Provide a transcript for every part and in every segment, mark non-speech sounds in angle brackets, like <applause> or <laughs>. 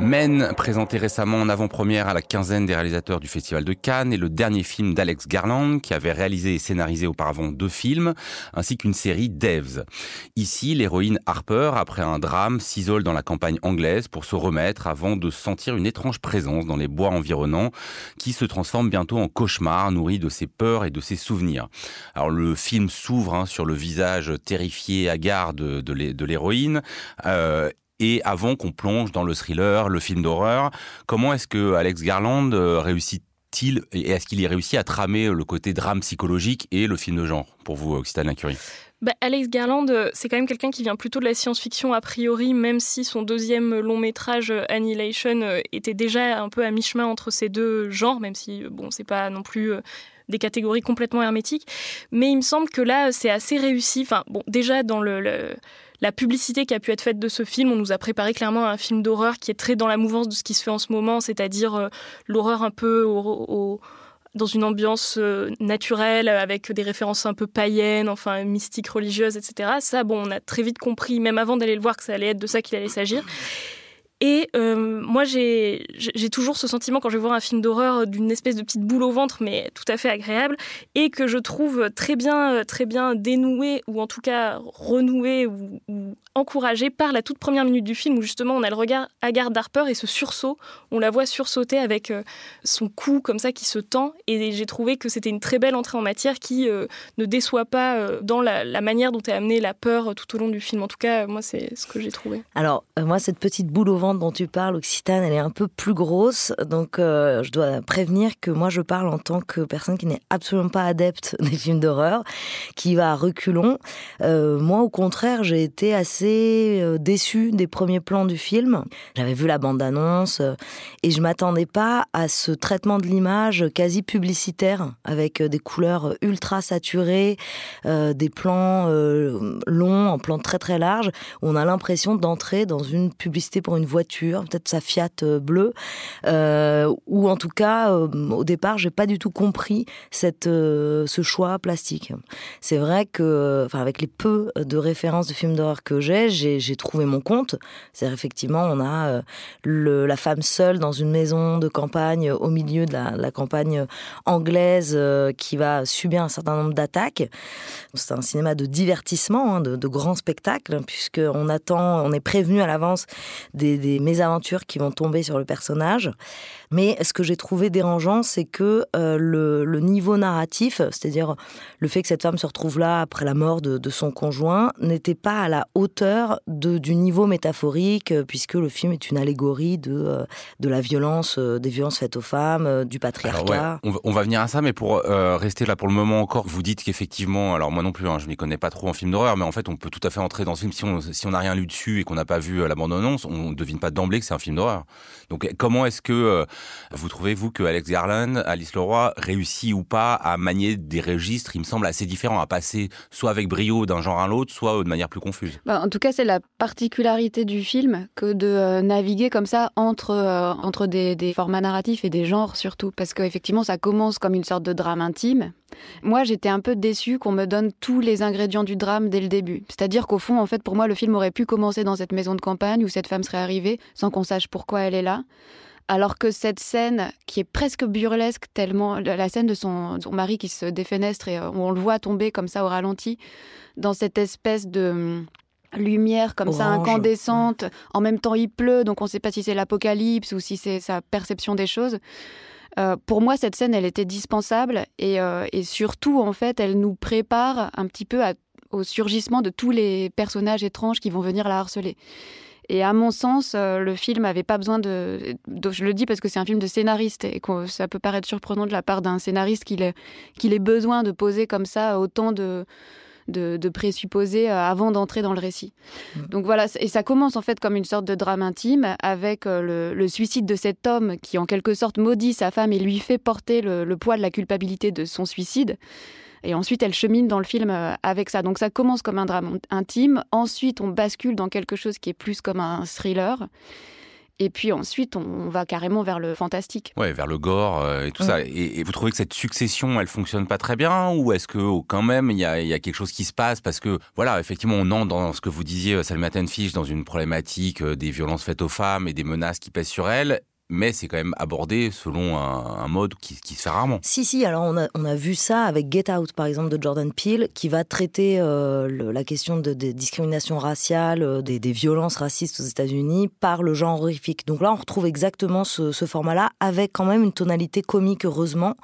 Men, présenté récemment en avant-première à la quinzaine des réalisateurs du Festival de Cannes, est le dernier film d'Alex Garland, qui avait réalisé et scénarisé auparavant deux films, ainsi qu'une série Devs. Ici, l'héroïne Harper, après un drame, s'isole dans la campagne anglaise pour se remettre avant de sentir une étrange présence dans les bois environnants, qui se transforme bientôt en cauchemar, nourri de ses peurs et de ses souvenirs. Alors le film s'ouvre hein, sur le visage terrifié, hagard de, de l'héroïne, euh, et avant qu'on plonge dans le thriller, le film d'horreur. Comment est-ce que Alex Garland euh, réussit-il et est-ce qu'il y réussit à tramer le côté drame psychologique et le film de genre pour vous, Occitane Curie bah, Alex Garland, euh, c'est quand même quelqu'un qui vient plutôt de la science-fiction a priori, même si son deuxième long métrage Annihilation était déjà un peu à mi-chemin entre ces deux genres, même si bon, c'est pas non plus des catégories complètement hermétiques. Mais il me semble que là, c'est assez réussi. Enfin, bon, déjà dans le la publicité qui a pu être faite de ce film, on nous a préparé clairement un film d'horreur qui est très dans la mouvance de ce qui se fait en ce moment, c'est-à-dire euh, l'horreur un peu dans une ambiance euh, naturelle, avec des références un peu païennes, enfin mystiques, religieuses, etc. Ça, bon, on a très vite compris, même avant d'aller le voir, que ça allait être de ça qu'il allait s'agir. Et euh, moi, j'ai toujours ce sentiment quand je vais voir un film d'horreur d'une espèce de petite boule au ventre, mais tout à fait agréable, et que je trouve très bien, très bien dénoué, ou en tout cas renoué, ou, ou encouragé par la toute première minute du film, où justement on a le regard hagard d'Harper et ce sursaut, on la voit sursauter avec euh, son cou comme ça qui se tend, et j'ai trouvé que c'était une très belle entrée en matière qui euh, ne déçoit pas dans la, la, manière dont est amenée la peur tout au long du film. En tout cas, moi, c'est ce que j'ai trouvé. Alors, moi, cette petite boule au ventre, dont tu parles, Occitane, elle est un peu plus grosse. Donc, euh, je dois prévenir que moi, je parle en tant que personne qui n'est absolument pas adepte <laughs> des films d'horreur, qui va à reculons. Euh, moi, au contraire, j'ai été assez euh, déçue des premiers plans du film. J'avais vu la bande-annonce et je m'attendais pas à ce traitement de l'image quasi publicitaire, avec des couleurs ultra saturées, des plans longs, en plans très très larges. Où on a l'impression d'entrer dans une publicité pour une voiture, peut-être sa Fiat euh, bleue, euh, ou en tout cas, euh, au départ, j'ai pas du tout compris cette, ce choix plastique. C'est vrai que, enfin, avec les peu de références de films d'horreur que j'ai, j'ai trouvé mon compte. C'est effectivement, on a la femme seule dans une maison de campagne au milieu de la, campagne anglaise qui va subir un certain nombre d'attaques. C'est un cinéma de divertissement, hein, de, de grands spectacles, puisqu'on attend, on est prévenu à l'avance des mésaventures qui vont tomber sur le personnage. Mais ce que j'ai trouvé dérangeant, c'est que euh, le, niveau narratif, c'est-à-dire le fait que cette femme se retrouve là après la mort de, son conjoint, n'était pas à la hauteur de, du niveau métaphorique, euh, puisque le film est une allégorie de, euh, de la violence, des violences faites aux femmes, du patriarcat. on, va, venir à ça, mais pour rester là pour le moment encore, vous dites qu'effectivement, alors moi non plus, hein, je m'y connais pas trop en film d'horreur, mais en fait, on peut tout à fait entrer dans ce film si on si on n'a rien lu dessus et qu'on n'a pas vu la bande-annonce, on ne pas d'emblée que c'est un film d'horreur. Donc comment est-ce que vous trouvez, vous, que Alex Garland, Alice Leroy, réussit ou pas à manier des registres, il me semble, assez différents, à passer soit avec brio d'un genre à l'autre, soit de manière plus confuse? Bah, En tout cas, c'est la particularité du film que de euh, naviguer comme ça entre, euh, entre des, des, formats narratifs et des genres surtout. Parce qu'effectivement, ça commence comme une sorte de drame intime. Moi, j'étais un peu déçue qu'on me donne tous les ingrédients du drame dès le début. C'est-à-dire qu'au fond, en fait, pour moi, le film aurait pu commencer dans cette maison de campagne où cette femme serait arrivée sans qu'on sache pourquoi elle est là. Alors que cette scène, qui est presque burlesque, tellement la scène de son, mari qui se défenestre et euh, où on le voit tomber comme ça au ralenti, dans cette espèce de hum, lumière comme ça incandescente. En même temps, il pleut, donc on ne sait pas si c'est l'apocalypse ou si c'est sa perception des choses. Euh, pour moi, cette scène, elle était dispensable et, euh, et, surtout, en fait, elle nous prépare un petit peu au surgissement de tous les personnages étranges qui vont venir la harceler. Et à mon sens, euh, le film n'avait pas besoin de, Je le dis parce que c'est un film de scénariste et que ça peut paraître surprenant de la part d'un scénariste qu'il ait, ait besoin de poser comme ça autant de, de, présupposés euh, avant d'entrer dans le récit. Mm. Donc voilà, et ça commence en fait comme une sorte de drame intime avec euh, le, suicide de cet homme qui en quelque sorte maudit sa femme et lui fait porter le poids de la culpabilité de son suicide. Et ensuite, elle chemine dans le film euh, avec ça. Donc ça commence comme un drame intime. Ensuite, on bascule dans quelque chose qui est plus comme un thriller. Et puis ensuite, on va carrément vers le fantastique. Ouais, vers le gore euh, et tout ça. Et, vous trouvez que cette succession, elle fonctionne pas très bien Ou est-ce que oh, quand même, il y a, y a, quelque chose qui se passe Parce que, voilà, effectivement, on entre dans ce que vous disiez, Salma Tenfish, dans une problématique euh, des violences faites aux femmes et des menaces qui pèsent sur elles mais c'est quand même abordé selon un, mode qui, se fait rarement. Si, si, alors on a, on a, vu ça avec Get Out, par exemple, de Jordan Peele, qui va traiter euh, la question de, des discriminations raciales, euh, des, violences racistes aux États-Unis par le genre horrifique. Donc là, on retrouve exactement ce, format-là, avec quand même une tonalité comique, heureusement,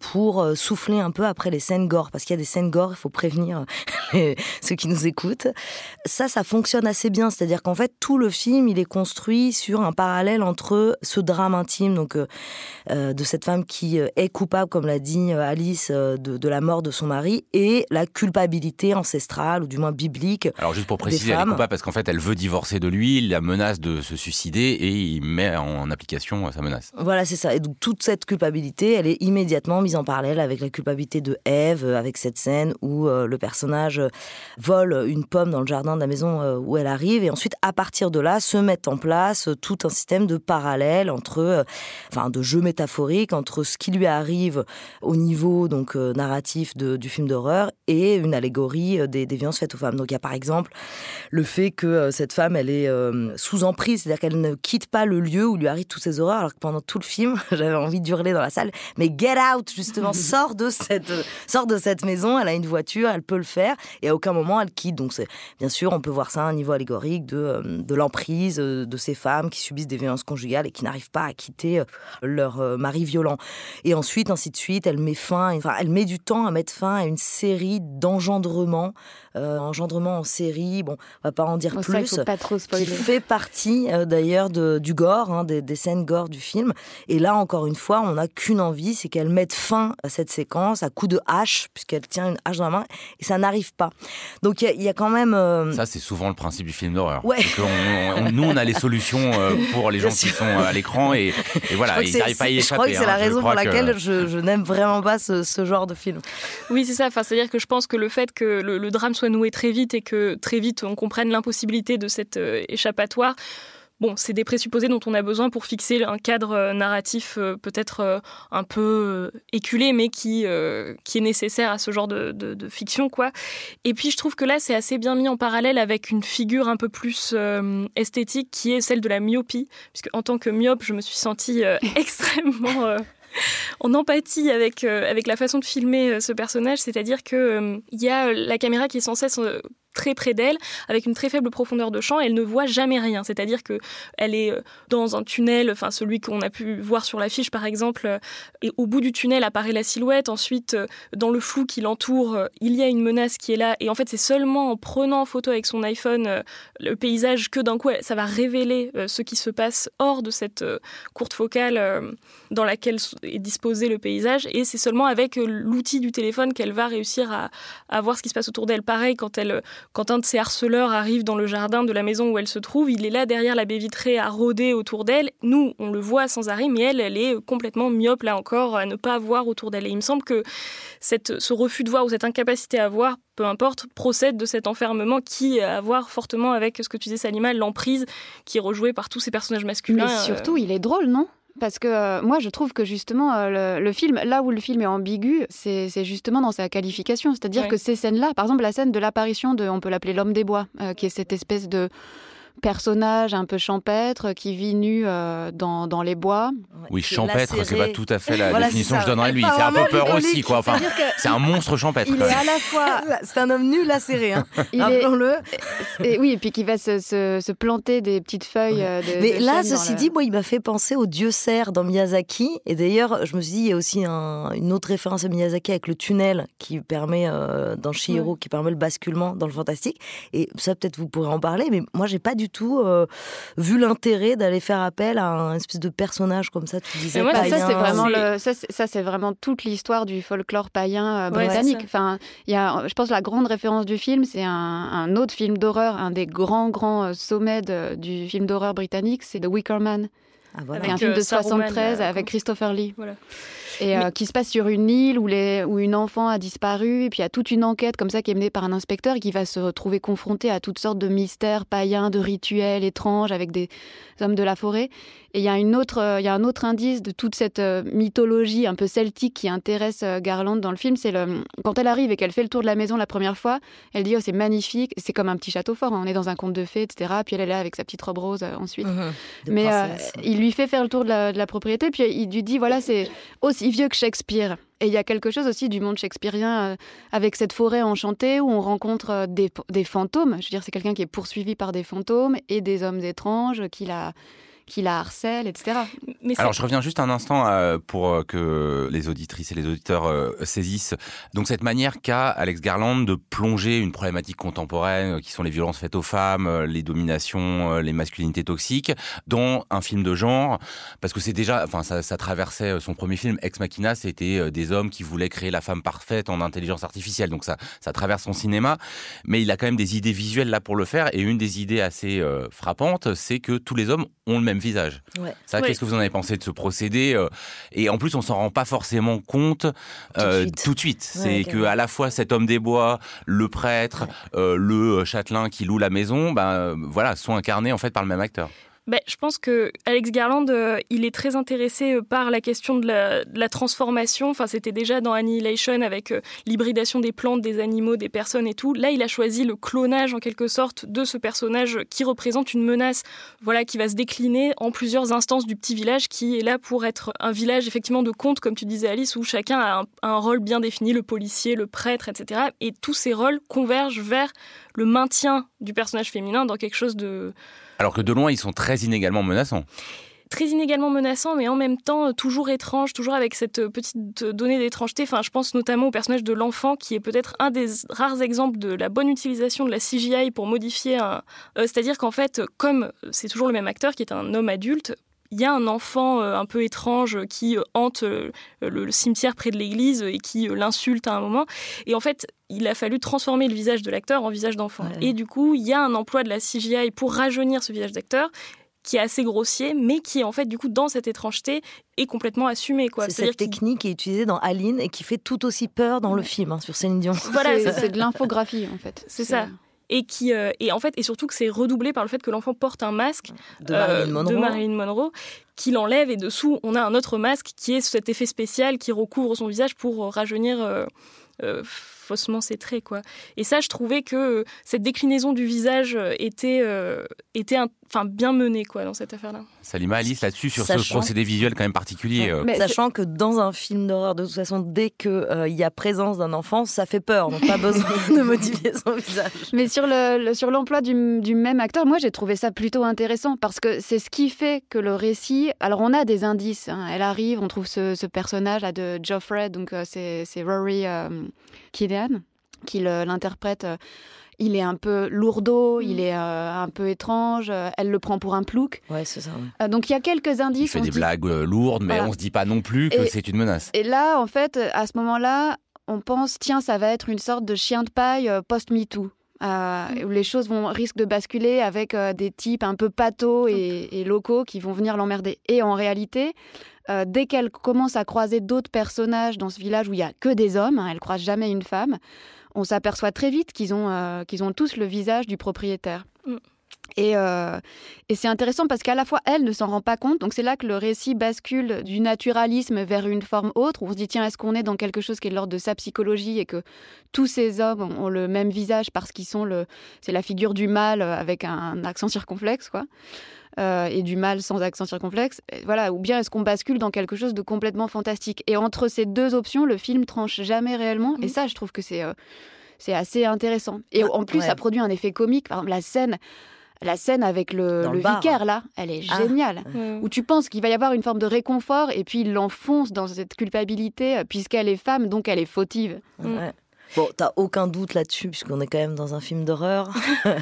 pour euh, souffler un peu après les scènes gore, parce qu'il y a des scènes gore, il faut prévenir <laughs> ceux qui nous écoutent. Ça, ça fonctionne assez bien, c'est-à-dire qu'en fait, tout le film, il est construit sur un parallèle entre ce drame intime donc euh, euh, de cette femme qui euh, est coupable, comme l'a dit Alice, de, la mort de son mari et la culpabilité ancestrale ou du moins biblique. Alors juste pour préciser, elle est coupable parce qu'en fait elle veut divorcer de lui, il la menace de se suicider et il met en application sa menace. Voilà, c'est ça. Et donc toute cette culpabilité, elle est immédiatement mise en parallèle avec la culpabilité de Ève, avec cette scène où le personnage vole une pomme dans le jardin de la maison où elle arrive et ensuite à partir de là se met en place tout un système de parallèles entre, euh, enfin, de jeux métaphoriques entre ce qui lui arrive au niveau donc euh, narratif du film d'horreur et une allégorie euh, des, violences faites aux femmes. Donc il y a par exemple le fait que cette femme, elle est sous emprise, c'est-à-dire qu'elle ne quitte pas le lieu où lui arrivent toutes ces horreurs, alors que pendant tout le film, <laughs> j'avais envie d'hurler dans la salle, mais get out justement, <laughs> sors de cette, sors de cette maison. Elle a une voiture, elle peut le faire, et à aucun moment elle quitte. Donc c'est bien sûr, on peut voir ça à un niveau allégorique de, de l'emprise de ces femmes qui subissent des violences conjugales et qui n'arrivent pas à quitter euh, leur euh, mari violent. Et ensuite, ainsi de suite, elle met fin, enfin, elle met du temps à mettre fin à une série d'engendrements, euh, engendrements en série. Bon, on va pas en dire plus. Ça, faut pas trop spoiler. Qui fait partie d'ailleurs du gore, hein, des, scènes gore du film. Et là, encore une fois, on n'a qu'une envie, c'est qu'elle mette fin à cette séquence à coup de hache, puisqu'elle tient une hache dans la main, et ça n'arrive pas. Donc il y, a quand même. Ça, c'est souvent le principe du film d'horreur. Ouais. nous, on a les solutions pour les <laughs> gens qui sont à l'écran et, voilà, ils n'arrivent pas à y échapper. Je crois que c'est la hein. raison pour laquelle je, n'aime vraiment pas ce, genre de film. Oui, c'est ça. Enfin, c'est-à-dire que je pense que le fait que le, drame soit noué très vite et que très vite on comprenne l'impossibilité de cette euh, échappatoire, bon, c'est des présupposés dont on a besoin pour fixer un cadre euh, narratif euh, peut-être un peu éculé, mais qui, qui est nécessaire à ce genre de, fiction, quoi. Et puis, je trouve que là, c'est assez bien mis en parallèle avec une figure un peu plus esthétique qui est celle de la myopie, puisque en tant que myope, je me suis sentie <laughs> extrêmement <laughs> en empathie avec, avec la façon de filmer ce personnage, c'est-à-dire qu'il il y a la caméra qui est sans cesse très près d'elle, avec une très faible profondeur de champ, elle ne voit jamais rien. C'est-à-dire que elle est euh, dans un tunnel, enfin celui qu'on a pu voir sur l'affiche par exemple, euh, et au bout du tunnel apparaît la silhouette. Ensuite, euh, dans le flou qui l'entoure, il y a une menace qui est là. Et en fait, c'est seulement en prenant en photo avec son iPhone le paysage que d'un coup, ça va révéler ce qui se passe hors de cette courte focale dans laquelle est disposé le paysage. Et c'est seulement avec l'outil du téléphone qu'elle va réussir à, à voir ce qui se passe autour d'elle. Pareil, quand elle quand un de ces harceleurs arrive dans le jardin de la maison où elle se trouve, il est là derrière la baie vitrée à rôder autour d'elle. Nous, on le voit sans arrêt, mais elle, elle est complètement myope là encore à ne pas voir autour d'elle. Et il me semble que cette, ce refus de voir ou cette incapacité à voir, peu importe, procède de cet enfermement qui a à voir fortement avec ce que tu disais, Salima, l'emprise qui est rejouée par tous ces personnages masculins. Mais surtout, il est drôle, non? Parce que euh, moi, je trouve que justement, euh, le, film, là où le film est ambigu, c'est justement dans sa qualification. C'est-à-dire que ces scènes-là, par exemple, la scène de l'apparition de, on peut l'appeler l'homme des bois, euh, qui est cette espèce de personnage un peu champêtre qui vit nu dans, dans, les bois. Oui, champêtre, c'est pas tout à fait la définition que je donnerais lui. Il fait un peu peur aussi, quoi. Enfin, c'est un <laughs> monstre champêtre. Il est à la fois, <laughs> c'est un homme nu lacéré, hein. le Et, oui, et puis qui va se, se, planter des petites feuilles. Euh, de, Mais là, ceci dit, moi, il m'a fait penser au dieu cerf dans Miyazaki. Et d'ailleurs, je me suis dit, il y a aussi une autre référence à Miyazaki avec le tunnel qui permet euh, dans Shihiro, qui permet le basculement dans le fantastique. Et ça, peut-être vous pourrez en parler. Mais moi, j'ai pas du tout euh, vu l'intérêt d'aller faire appel à un espèce de personnage comme ça. Tu disais ça, c'est vraiment le, ça, c'est vraiment toute l'histoire du folklore païen euh, britannique. enfin, il y a, je pense, la grande référence du film, c'est un, autre film d'horreur, un des grands grands euh, sommets du film d'horreur britannique, c'est The Wicker Man. Ah, voilà. un film de 73 avec Christopher Lee. Voilà et euh, qui se passe sur une île où, les, où une enfant a disparu, et puis il y a toute une enquête comme ça qui est menée par un inspecteur qui va se retrouver confronté à toutes sortes de mystères païens, de rituels étranges avec des hommes de la forêt. Et il y a, une autre, euh, il y a un autre indice de toute cette euh, mythologie un peu celtique qui intéresse Garland dans le film, c'est le, quand elle arrive et qu'elle fait le tour de la maison la première fois, elle dit oh c'est magnifique, c'est comme un petit château fort, hein. on est dans un conte de fées, etc. Puis elle est là avec sa petite robe rose ensuite. Mmh Mais il lui fait faire le tour de la, propriété, puis il lui dit voilà c'est aussi vieux que Shakespeare. Et il y a quelque chose aussi du monde shakespearien euh, avec cette forêt enchantée où on rencontre euh, des, des fantômes. Je veux dire, c'est quelqu'un qui est poursuivi par des fantômes et des hommes étranges qu'il a qui la harcèle, etc. Mais Alors je reviens juste un instant euh, pour euh, que les auditrices et les auditeurs euh, saisissent. Donc cette manière qu'a Alex Garland de plonger une problématique contemporaine qui sont les violences faites aux femmes, les dominations, les masculinités toxiques dans un film de genre. Parce que c'est déjà, enfin ça, ça, traversait son premier film Ex Machina, c'était des hommes qui voulaient créer la femme parfaite en intelligence artificielle, donc ça ça traverse son cinéma, mais il a quand même des idées visuelles là pour le faire. Et une des idées assez frappantes, c'est que tous les hommes ont le même visage. Ça, qu'est-ce que vous en avez pensé de ce procédé euh, Et en plus, on s'en rend pas forcément compte euh, tout de suite. C'est que à la fois cet homme des bois, le prêtre, euh, le châtelain qui loue la maison, ben voilà, sont incarnés en fait par le même acteur. Ben, je pense que Alex Garland, euh, il est très intéressé euh, par la question de la, transformation. Enfin, c'était déjà dans Annihilation avec euh, l'hybridation des plantes, des animaux, des personnes et tout. Là, il a choisi le clonage en quelque sorte de ce personnage qui représente une menace, voilà, qui va se décliner en plusieurs instances du petit village, qui est là pour être un village effectivement de conte, comme tu disais Alice, où chacun a un rôle bien défini, le policier, le prêtre, etc. Et tous ces rôles convergent vers le maintien du personnage féminin dans quelque chose de alors que de loin, ils sont très inégalement menaçants très inégalement menaçants, mais en même temps euh, toujours étranges, toujours avec cette euh, petite euh, donnée d'étrangeté. Enfin, je pense notamment au personnage de l'enfant, qui est peut-être un des rares exemples de la bonne utilisation de la CGI pour modifier un. C'est-à-dire qu'en fait, comme c'est toujours le même acteur, qui est un homme adulte, il y a un enfant un peu étrange qui hante le, cimetière près de l'église et qui l'insulte à un moment. Et en fait, il a fallu transformer le visage de l'acteur en visage d'enfant. Et du coup, il y a un emploi de la CGI pour rajeunir ce visage d'acteur qui est assez grossier, mais qui en fait du coup dans cette étrangeté est complètement assumé quoi. C'est cette technique qui est utilisée dans Aline et qui fait tout aussi peur dans le film hein, sur Céline Dion. Voilà, c'est de l'infographie en fait. C'est ça. Et qui euh, et en fait et surtout que c'est redoublé par le fait que l'enfant porte un masque de Marilyn euh, Monroe, qui l'enlève et dessous on a un autre masque qui est cet effet spécial qui recouvre son visage pour rajeunir euh, faussement ses traits quoi. Et ça, je trouvais que cette déclinaison du visage était euh, était enfin bien menée quoi dans cette affaire-là. Salima Alice là-dessus sur ce procédé visuel quand même particulier. Euh. Mais sachant que dans un film d'horreur de toute façon dès que euh, il y a présence d'un enfant, ça fait peur, donc pas besoin <laughs> de modifier son visage. Mais sur le, sur l'emploi du, du, même acteur, moi j'ai trouvé ça plutôt intéressant parce que c'est ce qui fait que le récit. Alors on a des indices. Hein. Elle arrive, on trouve ce, ce personnage là de Geoffrey, donc c'est Rory Killian qui l'interprète. Euh, il est un peu lourdeau, il mm. est euh, un peu étrange, euh, elle le prend pour un plouc. Ouais, c'est ça. donc il y a quelques indices. Il fait des blagues lourdes, mais on se dit pas non plus que c'est une menace. Et là, en fait, à ce moment-là, on pense, tiens, ça va être une sorte de chien de paille post-MeToo. Mm. où les choses vont risquent de basculer avec des types un peu patos et, locaux qui vont venir l'emmerder. Et en réalité, dès qu'elle commence à croiser d'autres personnages dans ce village où il y a que des hommes, hein, elle croise jamais une femme, on s'aperçoit très vite qu'ils ont, euh, qu'ils ont tous le visage du propriétaire. Mm. Euh, et, c'est intéressant parce qu'à la fois, elle ne s'en rend pas compte. Donc c'est là que le récit bascule du naturalisme vers une forme autre. Où on se dit, tiens, est-ce qu'on est dans quelque chose qui est de l'ordre de sa psychologie et que tous ces hommes ont le même visage parce qu'ils sont le... C'est la figure du mal avec un accent circonflexe, quoi. Euh, et du mal sans accent circonflexe. Voilà, ou bien est-ce qu'on bascule dans quelque chose de complètement fantastique Et entre ces deux options, le film tranche jamais réellement. Et mhm. ça, je trouve que c'est euh, c'est assez intéressant. Et en plus, ça produit un effet comique. Par exemple, la scène. La scène avec le, vicaire, là, elle est ah. géniale. Où tu penses qu'il va y avoir une forme de réconfort et puis il l'enfonce dans cette culpabilité, puisqu'elle est femme, donc elle est fautive. Bon, t'as aucun doute là-dessus, puisqu'on est quand même dans un film d'horreur. <laughs>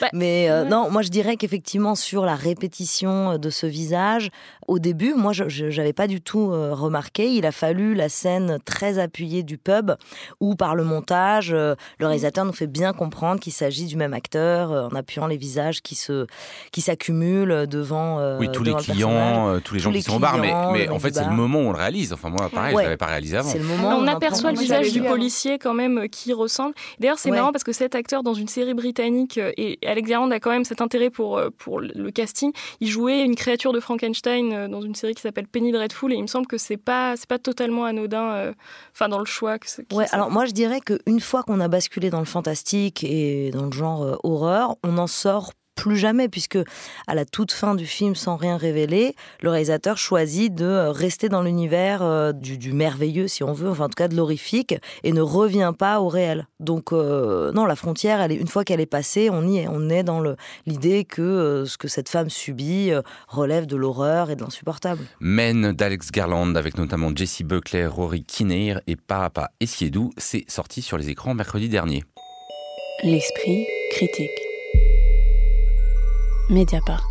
Bah, Mais euh, non, moi je dirais qu'effectivement, sur la répétition de ce visage, au début, moi je n'avais pas du tout euh, remarqué. Il a fallu la scène très appuyée du pub, où par le montage, euh, le réalisateur nous fait bien comprendre qu'il s'agit du même acteur, en appuyant les visages qui se qui s'accumulent devant. oui, tous les clients, tous les gens qui sont au bar. Mais, mais en fait, c'est le moment où on le réalise. Enfin, moi, pareil, je ne l'avais pas réalisé avant. Le moment on, aperçoit le visage du policier quand même qui ressemble. D'ailleurs, c'est marrant parce que cet acteur dans une série britannique, euh, et Alex Garland a quand même cet intérêt pour, euh, pour le casting, il jouait une créature de Frankenstein euh, dans une série qui s'appelle Penny Dreadful, et il me semble que c'est pas, c'est pas totalement anodin, enfin, dans le choix. Que ouais, alors moi je dirais qu'une fois qu'on a basculé dans le fantastique et dans le genre horreur, on en sort plus jamais, puisque à la toute fin du film, sans rien révéler, le réalisateur choisit de euh, rester dans l'univers euh, du, merveilleux, si on veut, enfin en tout cas de l'horrifique, et ne revient pas au réel. Donc euh, non, la frontière, elle est, une fois qu'elle est passée, on y est, on est dans l'idée que ce que cette femme subit relève de l'horreur et de l'insupportable. Men d'Alex Garland, avec notamment Jesse Buckley, Rory Kinnear et Papa Essiedou, c'est sorti sur les écrans mercredi dernier. L'esprit critique. Mediapart.